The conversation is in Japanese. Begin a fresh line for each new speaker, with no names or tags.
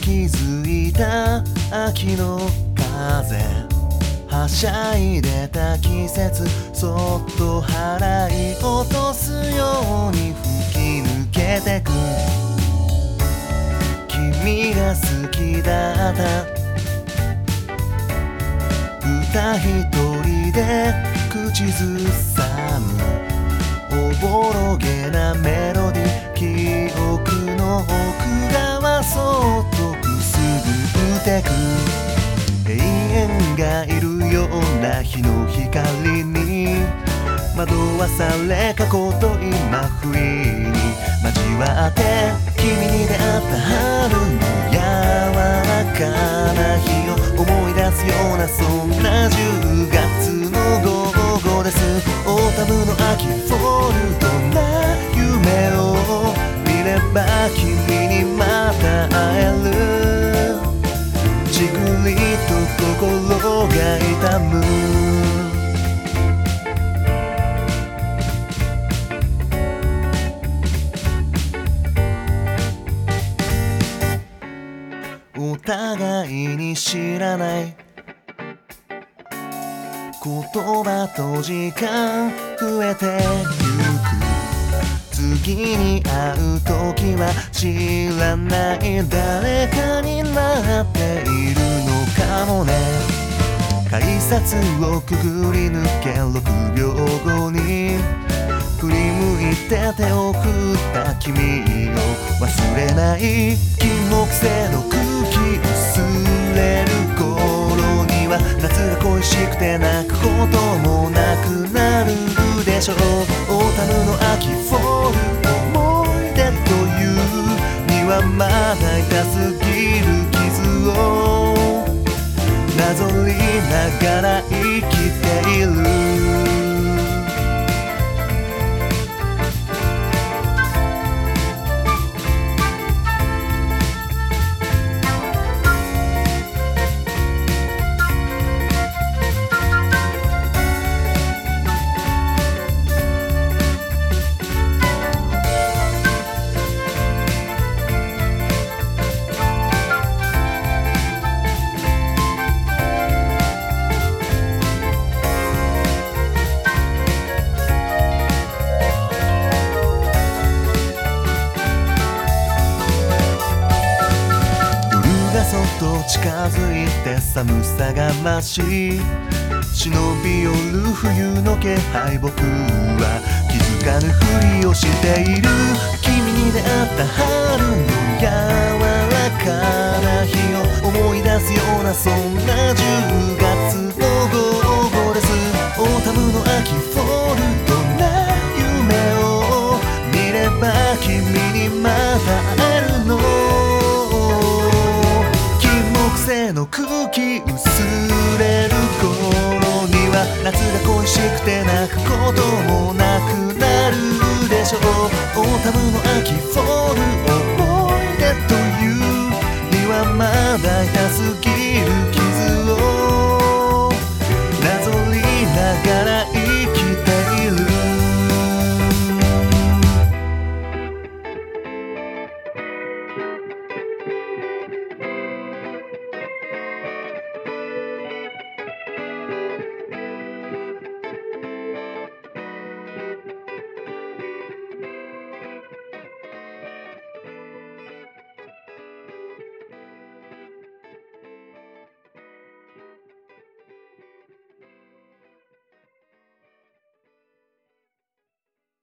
気づいた秋の風はしゃいでた季節そっと払い落とすように吹き抜けてく君が好きだった歌一人で口ずさむおぼろげなメロディ記憶の奥側そっとてく永遠がいるような日の光に惑わされ過去と今不意に交わって君むお互いに知らない。言葉と時間増えてゆく。次に会う時は知らない。誰かになっているのかもね。改札をくぐり抜け6秒後に振り向いて手を振った君を忘れない。金木犀の空気薄れる頃には夏が恋しくて泣くこともなくなるでしょう。がらそっと近づいて寒さが増し忍び寄る冬の気配僕は気づかぬふりをしている君に出会った春の柔らかな日を思い出すようなそんな10薄れる頃には夏が恋しくて泣くこともなくなるでしょう。オータムの